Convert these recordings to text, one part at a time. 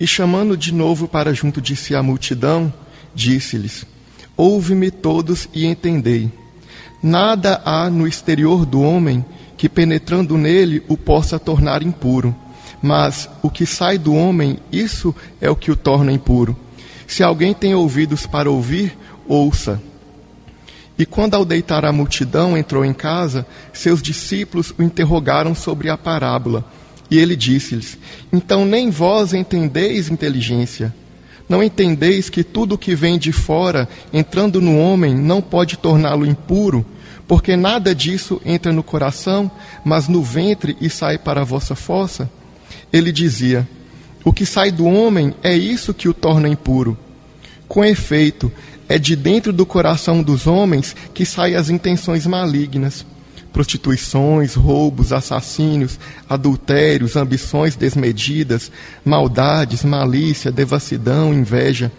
E chamando de novo para junto de si a multidão, disse-lhes: Ouve-me todos e entendei. Nada há no exterior do homem que, penetrando nele, o possa tornar impuro. Mas o que sai do homem, isso é o que o torna impuro. Se alguém tem ouvidos para ouvir, ouça. E quando ao deitar a multidão entrou em casa, seus discípulos o interrogaram sobre a parábola. E ele disse-lhes: Então nem vós entendeis inteligência. Não entendeis que tudo que vem de fora, entrando no homem, não pode torná-lo impuro, porque nada disso entra no coração, mas no ventre e sai para a vossa fossa? Ele dizia: O que sai do homem é isso que o torna impuro. Com efeito, é de dentro do coração dos homens que saem as intenções malignas prostituições, roubos, assassínios, adultérios, ambições desmedidas, maldades, malícia, devassidão, inveja.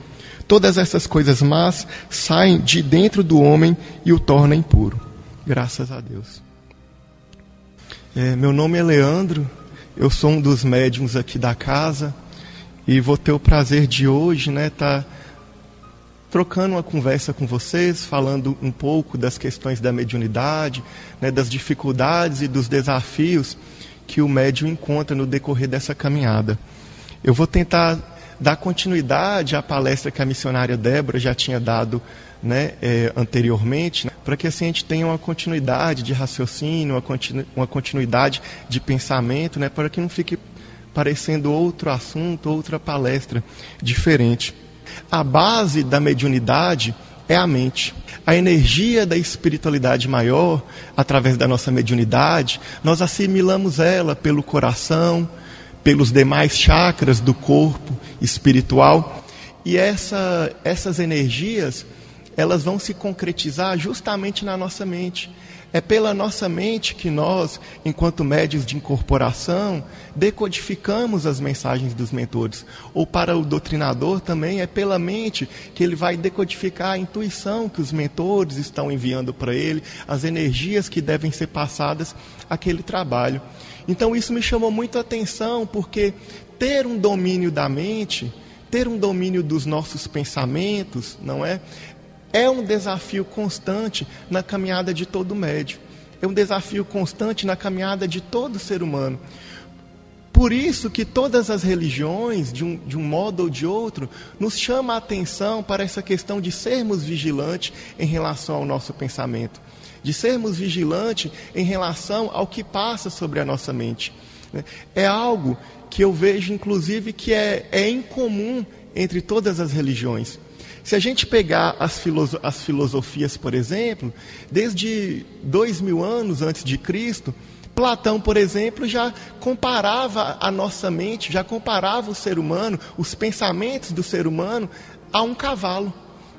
Todas essas coisas más saem de dentro do homem e o tornam impuro. Graças a Deus. É, meu nome é Leandro, eu sou um dos médiums aqui da casa e vou ter o prazer de hoje, né, estar. Tá trocando uma conversa com vocês, falando um pouco das questões da mediunidade, né, das dificuldades e dos desafios que o médium encontra no decorrer dessa caminhada. Eu vou tentar dar continuidade à palestra que a missionária Débora já tinha dado né, é, anteriormente, né, para que assim a gente tenha uma continuidade de raciocínio, uma, continu uma continuidade de pensamento, né, para que não fique parecendo outro assunto, outra palestra diferente. A base da mediunidade é a mente. A energia da espiritualidade maior, através da nossa mediunidade, nós assimilamos ela pelo coração, pelos demais chakras do corpo espiritual. E essa, essas energias, elas vão se concretizar justamente na nossa mente. É pela nossa mente que nós, enquanto médios de incorporação, decodificamos as mensagens dos mentores. Ou para o doutrinador também é pela mente que ele vai decodificar a intuição que os mentores estão enviando para ele, as energias que devem ser passadas àquele trabalho. Então isso me chamou muito a atenção, porque ter um domínio da mente, ter um domínio dos nossos pensamentos, não é? É um desafio constante na caminhada de todo médio. É um desafio constante na caminhada de todo ser humano. Por isso que todas as religiões, de um, de um modo ou de outro, nos chama a atenção para essa questão de sermos vigilantes em relação ao nosso pensamento, de sermos vigilantes em relação ao que passa sobre a nossa mente. É algo que eu vejo, inclusive, que é, é incomum entre todas as religiões. Se a gente pegar as, filoso as filosofias, por exemplo, desde dois mil anos antes de Cristo, Platão, por exemplo, já comparava a nossa mente, já comparava o ser humano, os pensamentos do ser humano, a um cavalo.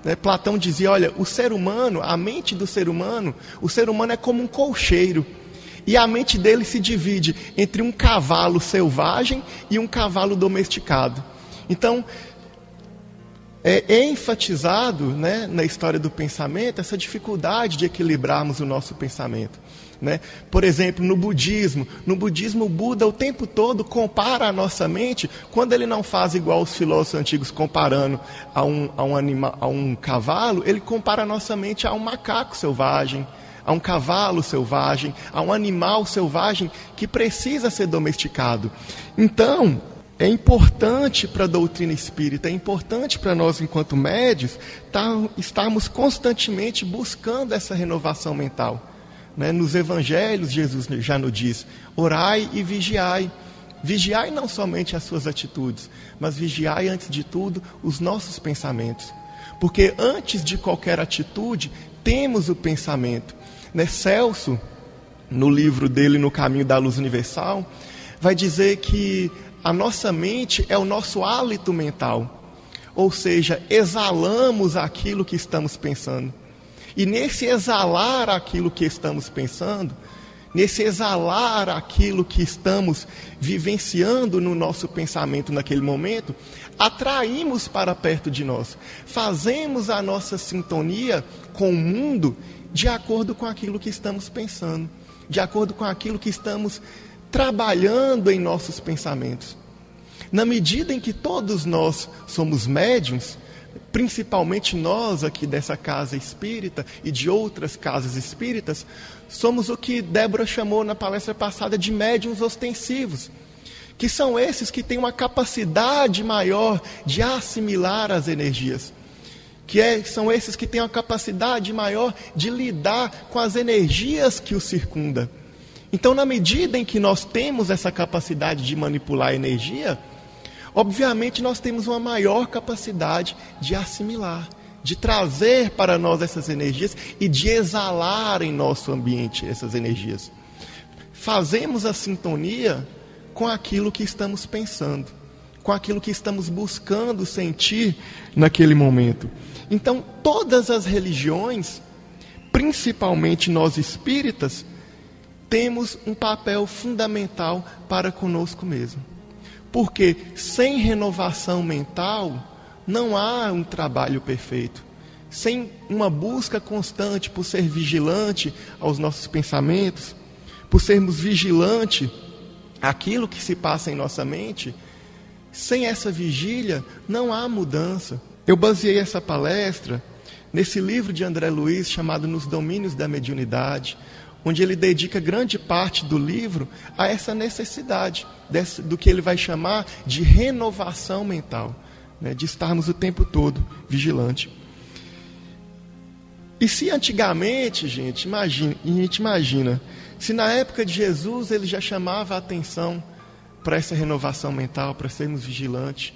Né? Platão dizia: olha, o ser humano, a mente do ser humano, o ser humano é como um colcheiro. E a mente dele se divide entre um cavalo selvagem e um cavalo domesticado. Então, é enfatizado né, na história do pensamento essa dificuldade de equilibrarmos o nosso pensamento. Né? Por exemplo, no budismo, no budismo Buda o tempo todo compara a nossa mente, quando ele não faz igual os filósofos antigos comparando a um, a um, anima, a um cavalo, ele compara a nossa mente a um macaco selvagem, a um cavalo selvagem, a um animal selvagem que precisa ser domesticado. Então, é importante para a doutrina espírita, é importante para nós, enquanto médios, tá, estarmos constantemente buscando essa renovação mental. Né? Nos evangelhos, Jesus já nos diz: orai e vigiai. Vigiai não somente as suas atitudes, mas vigiai, antes de tudo, os nossos pensamentos. Porque antes de qualquer atitude, temos o pensamento. Né? Celso, no livro dele, No Caminho da Luz Universal, vai dizer que a nossa mente é o nosso hálito mental. Ou seja, exalamos aquilo que estamos pensando. E nesse exalar aquilo que estamos pensando, nesse exalar aquilo que estamos vivenciando no nosso pensamento naquele momento, atraímos para perto de nós, fazemos a nossa sintonia com o mundo de acordo com aquilo que estamos pensando, de acordo com aquilo que estamos trabalhando em nossos pensamentos. Na medida em que todos nós somos médiums, principalmente nós aqui dessa casa espírita e de outras casas espíritas, somos o que Débora chamou na palestra passada de médiums ostensivos, que são esses que têm uma capacidade maior de assimilar as energias, que é, são esses que têm uma capacidade maior de lidar com as energias que os circundam. Então, na medida em que nós temos essa capacidade de manipular a energia, obviamente nós temos uma maior capacidade de assimilar, de trazer para nós essas energias e de exalar em nosso ambiente essas energias. Fazemos a sintonia com aquilo que estamos pensando, com aquilo que estamos buscando sentir naquele momento. Então, todas as religiões, principalmente nós espíritas, temos um papel fundamental para conosco mesmo. Porque sem renovação mental, não há um trabalho perfeito. Sem uma busca constante por ser vigilante aos nossos pensamentos, por sermos vigilante aquilo que se passa em nossa mente, sem essa vigília não há mudança. Eu baseei essa palestra nesse livro de André Luiz chamado Nos Domínios da Mediunidade, onde ele dedica grande parte do livro a essa necessidade desse, do que ele vai chamar de renovação mental, né, de estarmos o tempo todo vigilante. E se antigamente, gente, imagina, a gente imagina, se na época de Jesus ele já chamava a atenção para essa renovação mental, para sermos vigilantes,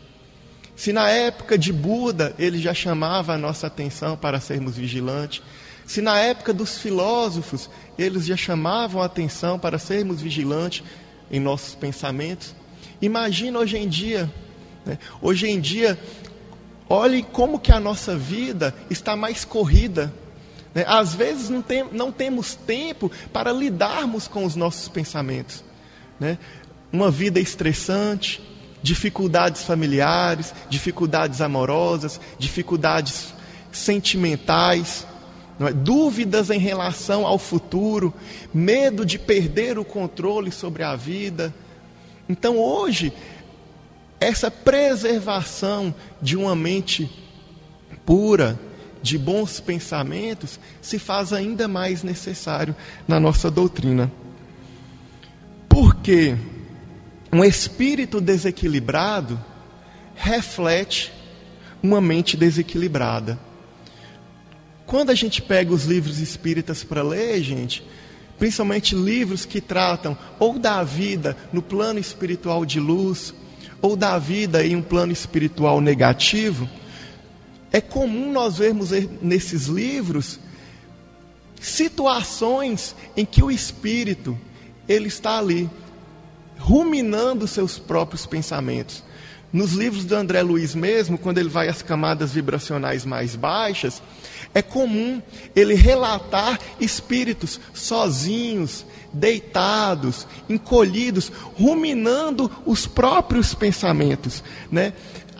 se na época de Buda ele já chamava a nossa atenção para sermos vigilantes, se na época dos filósofos eles já chamavam a atenção para sermos vigilantes em nossos pensamentos, imagina hoje em dia. Né? Hoje em dia, olhe como que a nossa vida está mais corrida. Né? Às vezes não, tem, não temos tempo para lidarmos com os nossos pensamentos. Né? Uma vida estressante, dificuldades familiares, dificuldades amorosas, dificuldades sentimentais é? dúvidas em relação ao futuro, medo de perder o controle sobre a vida. Então, hoje, essa preservação de uma mente pura, de bons pensamentos, se faz ainda mais necessário na nossa doutrina. Porque um espírito desequilibrado reflete uma mente desequilibrada. Quando a gente pega os livros espíritas para ler, gente, principalmente livros que tratam ou da vida no plano espiritual de luz, ou da vida em um plano espiritual negativo, é comum nós vermos nesses livros situações em que o espírito ele está ali ruminando seus próprios pensamentos. Nos livros do André Luiz mesmo, quando ele vai às camadas vibracionais mais baixas, é comum ele relatar espíritos sozinhos, deitados, encolhidos, ruminando os próprios pensamentos, né?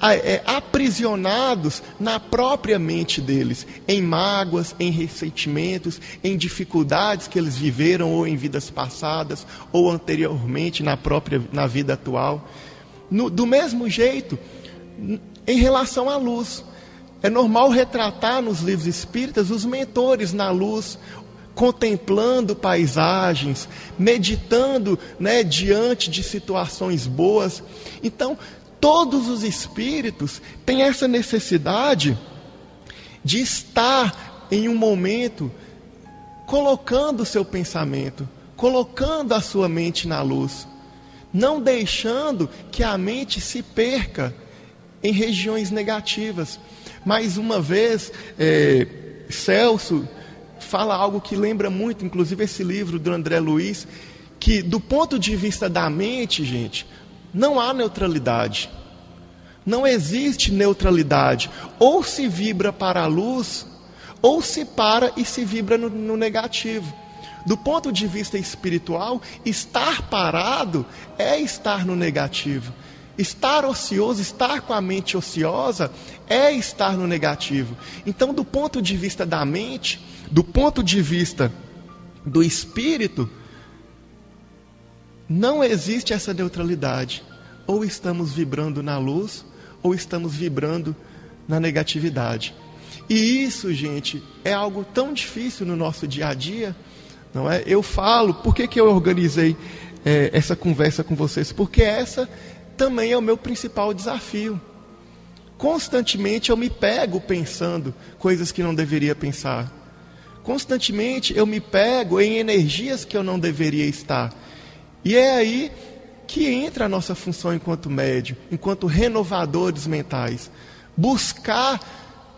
É, aprisionados na própria mente deles, em mágoas, em ressentimentos, em dificuldades que eles viveram ou em vidas passadas ou anteriormente na própria na vida atual. No, do mesmo jeito, em relação à luz, é normal retratar nos livros espíritas os mentores na luz, contemplando paisagens, meditando né, diante de situações boas. Então, todos os espíritos têm essa necessidade de estar em um momento colocando o seu pensamento, colocando a sua mente na luz, não deixando que a mente se perca em regiões negativas. Mais uma vez, é, Celso fala algo que lembra muito, inclusive esse livro do André Luiz, que do ponto de vista da mente, gente, não há neutralidade. Não existe neutralidade. Ou se vibra para a luz, ou se para e se vibra no, no negativo. Do ponto de vista espiritual, estar parado é estar no negativo. Estar ocioso, estar com a mente ociosa, é estar no negativo. Então, do ponto de vista da mente, do ponto de vista do espírito, não existe essa neutralidade. ou estamos vibrando na luz, ou estamos vibrando na negatividade. E isso, gente, é algo tão difícil no nosso dia a dia, não é? Eu falo, por que, que eu organizei é, essa conversa com vocês? Porque essa também é o meu principal desafio. Constantemente eu me pego pensando coisas que não deveria pensar. Constantemente eu me pego em energias que eu não deveria estar. E é aí que entra a nossa função enquanto médio, enquanto renovadores mentais. Buscar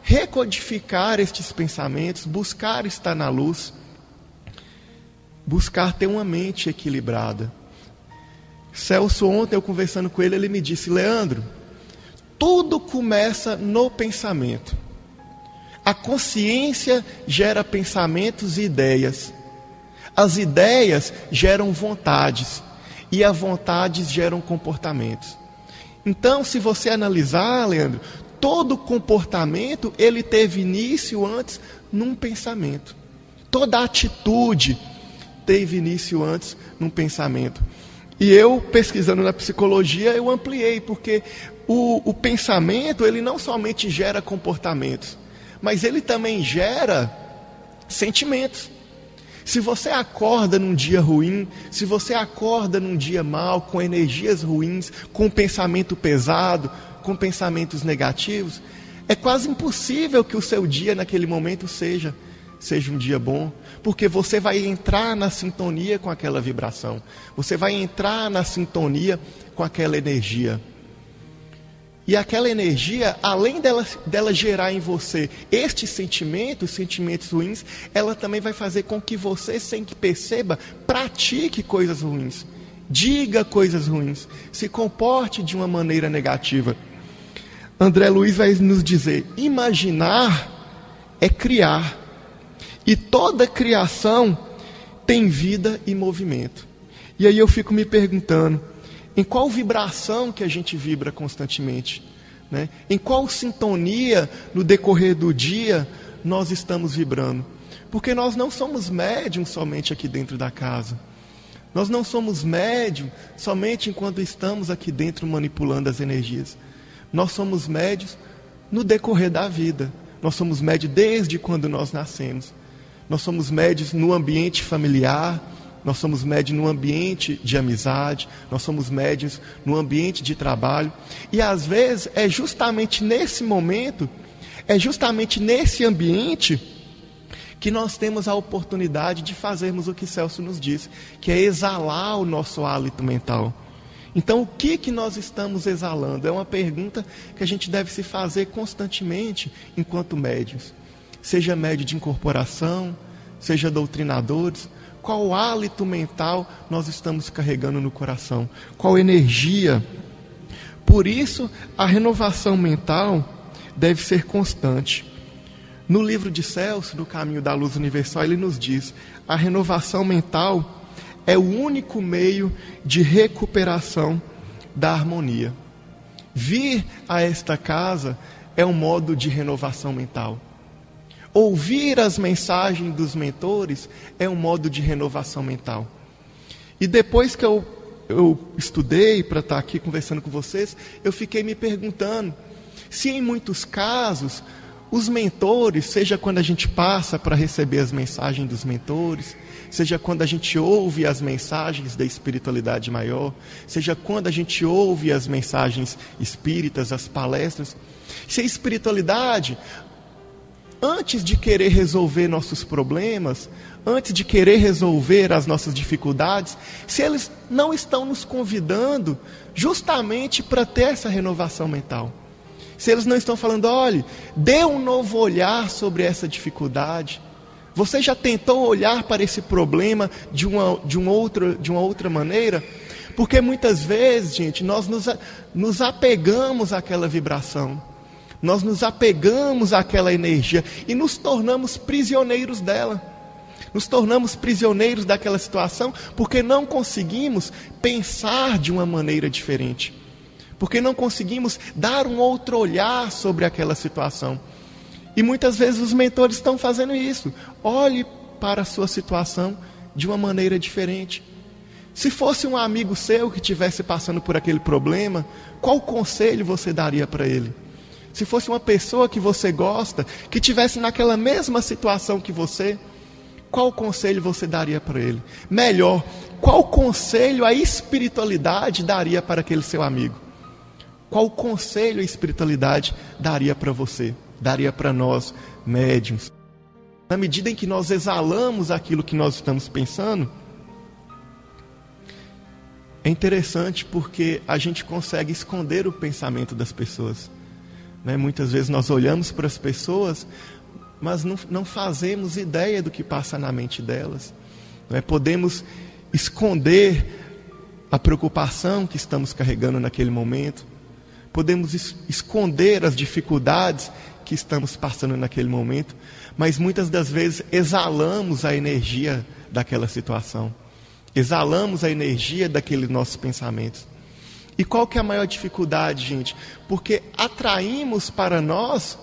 recodificar estes pensamentos, buscar estar na luz, buscar ter uma mente equilibrada. Celso, ontem eu conversando com ele, ele me disse: Leandro, tudo começa no pensamento. A consciência gera pensamentos e ideias. As ideias geram vontades. E as vontades geram comportamentos. Então, se você analisar, Leandro, todo comportamento ele teve início antes num pensamento. Toda atitude teve início antes num pensamento. E eu, pesquisando na psicologia, eu ampliei, porque o, o pensamento, ele não somente gera comportamentos, mas ele também gera sentimentos. Se você acorda num dia ruim, se você acorda num dia mal, com energias ruins, com pensamento pesado, com pensamentos negativos, é quase impossível que o seu dia naquele momento seja seja um dia bom, porque você vai entrar na sintonia com aquela vibração. Você vai entrar na sintonia com aquela energia. E aquela energia, além dela, dela gerar em você estes sentimentos, sentimentos ruins, ela também vai fazer com que você, sem que perceba, pratique coisas ruins, diga coisas ruins, se comporte de uma maneira negativa. André Luiz vai nos dizer: imaginar é criar. E toda criação tem vida e movimento. E aí eu fico me perguntando: em qual vibração que a gente vibra constantemente? Né? Em qual sintonia no decorrer do dia nós estamos vibrando? Porque nós não somos médiums somente aqui dentro da casa. Nós não somos médium somente enquanto estamos aqui dentro manipulando as energias. Nós somos médios no decorrer da vida. Nós somos médios desde quando nós nascemos. Nós somos médios no ambiente familiar, nós somos médios no ambiente de amizade, nós somos médios no ambiente de trabalho. E às vezes é justamente nesse momento, é justamente nesse ambiente que nós temos a oportunidade de fazermos o que Celso nos disse, que é exalar o nosso hálito mental. Então, o que que nós estamos exalando? É uma pergunta que a gente deve se fazer constantemente enquanto médios. Seja médio de incorporação, seja doutrinadores, qual hálito mental nós estamos carregando no coração? Qual energia? Por isso, a renovação mental deve ser constante. No livro de Celso, no Caminho da Luz Universal, ele nos diz: a renovação mental é o único meio de recuperação da harmonia. Vir a esta casa é um modo de renovação mental. Ouvir as mensagens dos mentores é um modo de renovação mental. E depois que eu, eu estudei para estar aqui conversando com vocês, eu fiquei me perguntando se em muitos casos os mentores, seja quando a gente passa para receber as mensagens dos mentores, seja quando a gente ouve as mensagens da espiritualidade maior, seja quando a gente ouve as mensagens espíritas, as palestras. Se a espiritualidade, antes de querer resolver nossos problemas, antes de querer resolver as nossas dificuldades, se eles não estão nos convidando justamente para ter essa renovação mental. Se eles não estão falando, olhe, dê um novo olhar sobre essa dificuldade, você já tentou olhar para esse problema de uma, de uma, outra, de uma outra maneira? Porque muitas vezes, gente, nós nos, nos apegamos àquela vibração, nós nos apegamos àquela energia e nos tornamos prisioneiros dela. Nos tornamos prisioneiros daquela situação porque não conseguimos pensar de uma maneira diferente. Porque não conseguimos dar um outro olhar sobre aquela situação. E muitas vezes os mentores estão fazendo isso. Olhe para a sua situação de uma maneira diferente. Se fosse um amigo seu que estivesse passando por aquele problema, qual conselho você daria para ele? Se fosse uma pessoa que você gosta, que estivesse naquela mesma situação que você, qual conselho você daria para ele? Melhor, qual conselho a espiritualidade daria para aquele seu amigo? Qual conselho a espiritualidade daria para você? Daria para nós, médiums? Na medida em que nós exalamos aquilo que nós estamos pensando, é interessante porque a gente consegue esconder o pensamento das pessoas. Né? Muitas vezes nós olhamos para as pessoas, mas não, não fazemos ideia do que passa na mente delas. Né? Podemos esconder a preocupação que estamos carregando naquele momento, podemos es esconder as dificuldades que estamos passando naquele momento, mas muitas das vezes exalamos a energia daquela situação, exalamos a energia daqueles nossos pensamentos. E qual que é a maior dificuldade, gente? Porque atraímos para nós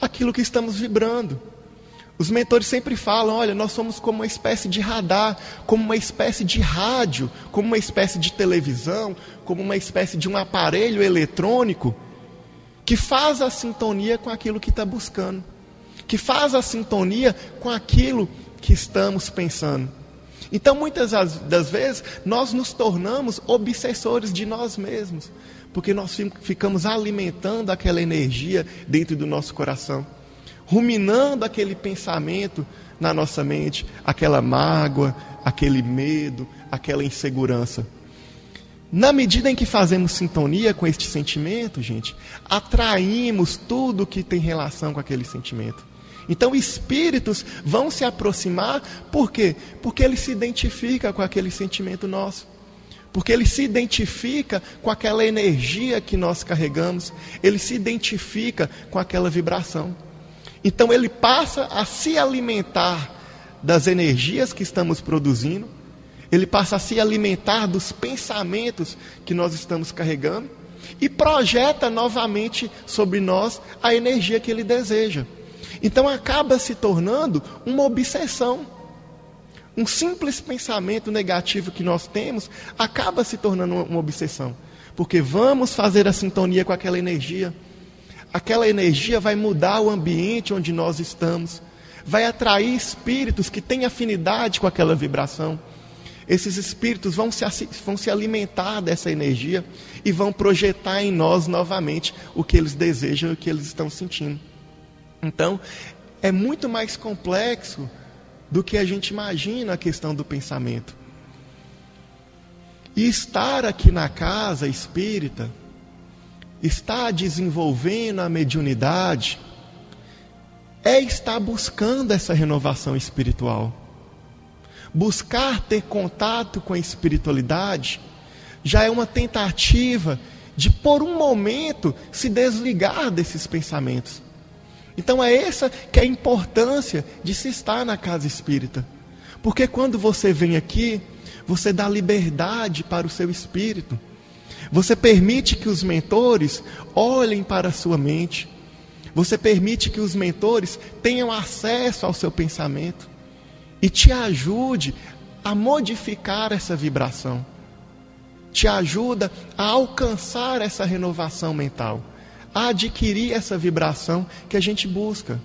aquilo que estamos vibrando. Os mentores sempre falam: olha, nós somos como uma espécie de radar, como uma espécie de rádio, como uma espécie de televisão, como uma espécie de um aparelho eletrônico que faz a sintonia com aquilo que está buscando, que faz a sintonia com aquilo que estamos pensando. Então, muitas das vezes, nós nos tornamos obsessores de nós mesmos, porque nós ficamos alimentando aquela energia dentro do nosso coração ruminando aquele pensamento na nossa mente, aquela mágoa, aquele medo, aquela insegurança. Na medida em que fazemos sintonia com este sentimento, gente, atraímos tudo que tem relação com aquele sentimento. Então, espíritos vão se aproximar, por quê? Porque ele se identifica com aquele sentimento nosso. Porque ele se identifica com aquela energia que nós carregamos, ele se identifica com aquela vibração. Então ele passa a se alimentar das energias que estamos produzindo, ele passa a se alimentar dos pensamentos que nós estamos carregando e projeta novamente sobre nós a energia que ele deseja. Então acaba se tornando uma obsessão. Um simples pensamento negativo que nós temos acaba se tornando uma obsessão, porque vamos fazer a sintonia com aquela energia aquela energia vai mudar o ambiente onde nós estamos, vai atrair espíritos que têm afinidade com aquela vibração. Esses espíritos vão se, vão se alimentar dessa energia e vão projetar em nós novamente o que eles desejam e o que eles estão sentindo. Então, é muito mais complexo do que a gente imagina a questão do pensamento. E estar aqui na casa espírita, está desenvolvendo a mediunidade, é estar buscando essa renovação espiritual. Buscar ter contato com a espiritualidade já é uma tentativa de, por um momento, se desligar desses pensamentos. Então é essa que é a importância de se estar na casa espírita. Porque quando você vem aqui, você dá liberdade para o seu espírito. Você permite que os mentores olhem para a sua mente. Você permite que os mentores tenham acesso ao seu pensamento e te ajude a modificar essa vibração. Te ajuda a alcançar essa renovação mental, a adquirir essa vibração que a gente busca.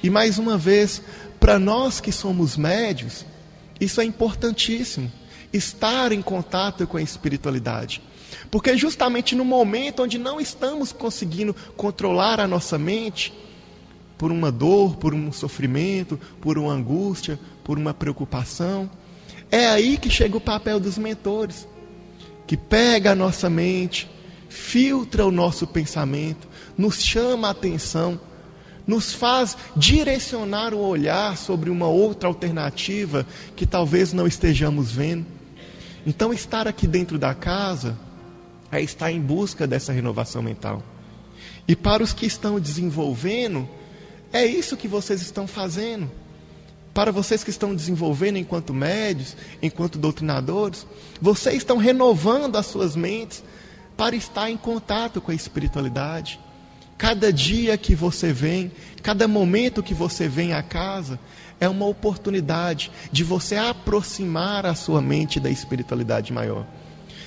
E mais uma vez, para nós que somos médios, isso é importantíssimo, estar em contato com a espiritualidade. Porque justamente no momento onde não estamos conseguindo controlar a nossa mente, por uma dor, por um sofrimento, por uma angústia, por uma preocupação, é aí que chega o papel dos mentores, que pega a nossa mente, filtra o nosso pensamento, nos chama a atenção, nos faz direcionar o olhar sobre uma outra alternativa que talvez não estejamos vendo. Então, estar aqui dentro da casa a estar em busca dessa renovação mental. E para os que estão desenvolvendo, é isso que vocês estão fazendo. Para vocês que estão desenvolvendo enquanto médios, enquanto doutrinadores, vocês estão renovando as suas mentes para estar em contato com a espiritualidade, Cada dia que você vem, cada momento que você vem à casa, é uma oportunidade de você aproximar a sua mente da espiritualidade maior,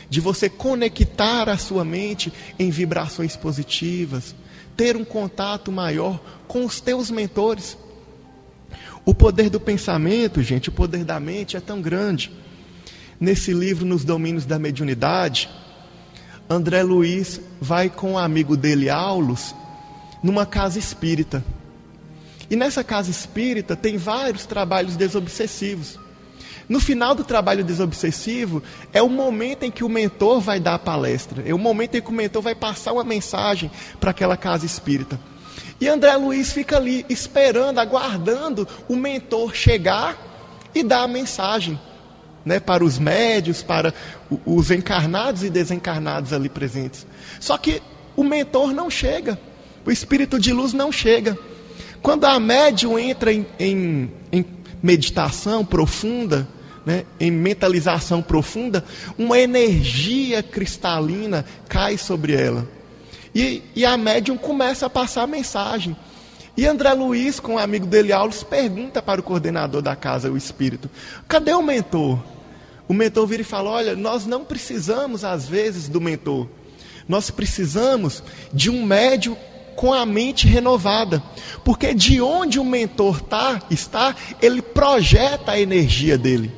de você conectar a sua mente em vibrações positivas, ter um contato maior com os teus mentores. O poder do pensamento, gente, o poder da mente é tão grande. Nesse livro, Nos Domínios da Mediunidade, André Luiz vai com um amigo dele, Aulus, numa casa espírita. E nessa casa espírita tem vários trabalhos desobsessivos. No final do trabalho desobsessivo, é o momento em que o mentor vai dar a palestra, é o momento em que o mentor vai passar uma mensagem para aquela casa espírita. E André Luiz fica ali esperando, aguardando o mentor chegar e dar a mensagem né, para os médios, para os encarnados e desencarnados ali presentes. Só que o mentor não chega, o espírito de luz não chega. Quando a médium entra em, em, em meditação profunda, né, em mentalização profunda, uma energia cristalina cai sobre ela. E, e a médium começa a passar a mensagem. E André Luiz, com um amigo dele, Aulos, pergunta para o coordenador da casa, o espírito: cadê o mentor? O mentor vira e fala: olha, nós não precisamos, às vezes, do mentor. Nós precisamos de um médium com a mente renovada. Porque de onde o mentor tá, está, ele projeta a energia dele.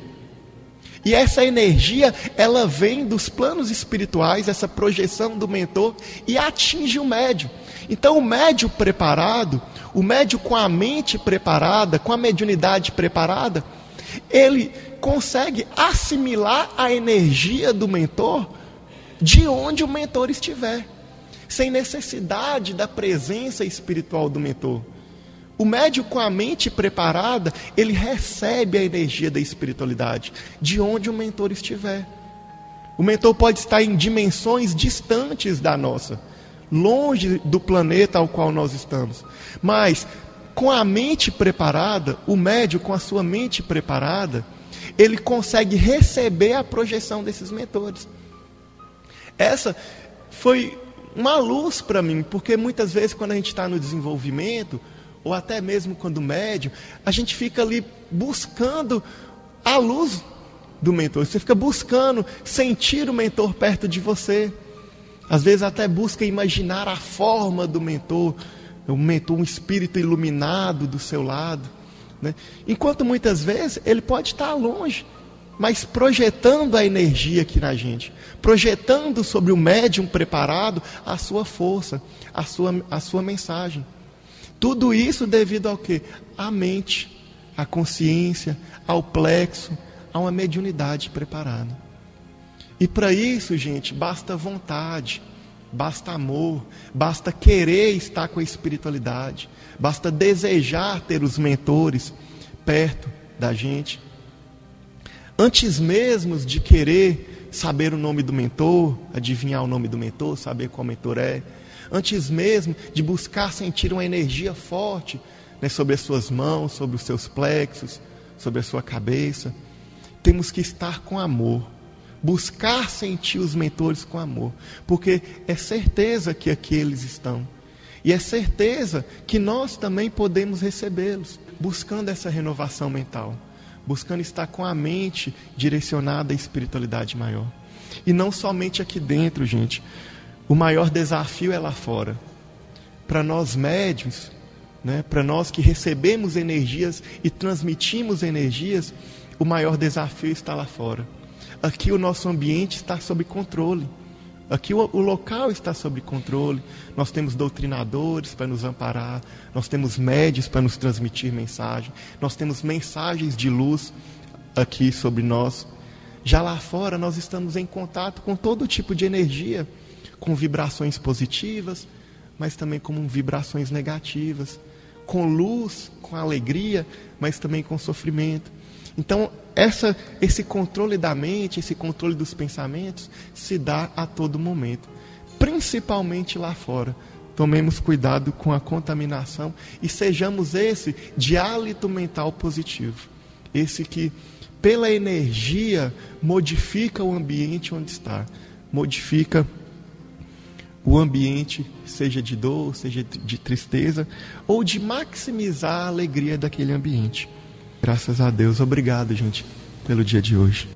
E essa energia, ela vem dos planos espirituais, essa projeção do mentor, e atinge o médio. Então, o médio preparado, o médio com a mente preparada, com a mediunidade preparada, ele consegue assimilar a energia do mentor de onde o mentor estiver sem necessidade da presença espiritual do mentor. O médio com a mente preparada, ele recebe a energia da espiritualidade de onde o mentor estiver. O mentor pode estar em dimensões distantes da nossa, longe do planeta ao qual nós estamos. Mas com a mente preparada, o médio com a sua mente preparada, ele consegue receber a projeção desses mentores. Essa foi uma luz para mim, porque muitas vezes quando a gente está no desenvolvimento, ou até mesmo quando médio, a gente fica ali buscando a luz do mentor. Você fica buscando sentir o mentor perto de você. Às vezes até busca imaginar a forma do mentor, o mentor, um espírito iluminado do seu lado. Né? Enquanto muitas vezes ele pode estar longe, mas projetando a energia aqui na gente, projetando sobre o médium preparado a sua força, a sua, a sua mensagem. Tudo isso devido ao que? À mente, à consciência, ao plexo, a uma mediunidade preparada. E para isso, gente, basta vontade, basta amor, basta querer estar com a espiritualidade, basta desejar ter os mentores perto da gente. Antes mesmo de querer saber o nome do mentor, adivinhar o nome do mentor, saber qual mentor é, antes mesmo de buscar sentir uma energia forte né, sobre as suas mãos, sobre os seus plexos, sobre a sua cabeça, temos que estar com amor, buscar sentir os mentores com amor, porque é certeza que aqui eles estão. E é certeza que nós também podemos recebê-los, buscando essa renovação mental buscando estar com a mente direcionada à espiritualidade maior. E não somente aqui dentro, gente. O maior desafio é lá fora. Para nós médios, né, para nós que recebemos energias e transmitimos energias, o maior desafio está lá fora. Aqui o nosso ambiente está sob controle. Aqui o, o, local está sob controle. Nós temos doutrinadores para nos amparar, nós temos médios para nos transmitir mensagem, nós temos mensagens de luz aqui sobre nós. Já lá fora nós estamos em contato com todo tipo de energia, com vibrações positivas, mas também com vibrações negativas, com luz, com alegria, mas também com sofrimento. Então, essa, esse controle da mente, esse controle dos pensamentos, se dá a todo momento, principalmente lá fora. Tomemos cuidado com a contaminação e sejamos esse de hálito mental positivo. Esse que, pela energia, modifica o ambiente onde está, modifica o ambiente, seja de dor, seja de tristeza, ou de maximizar a alegria daquele ambiente. Graças a Deus, obrigado, gente, pelo dia de hoje.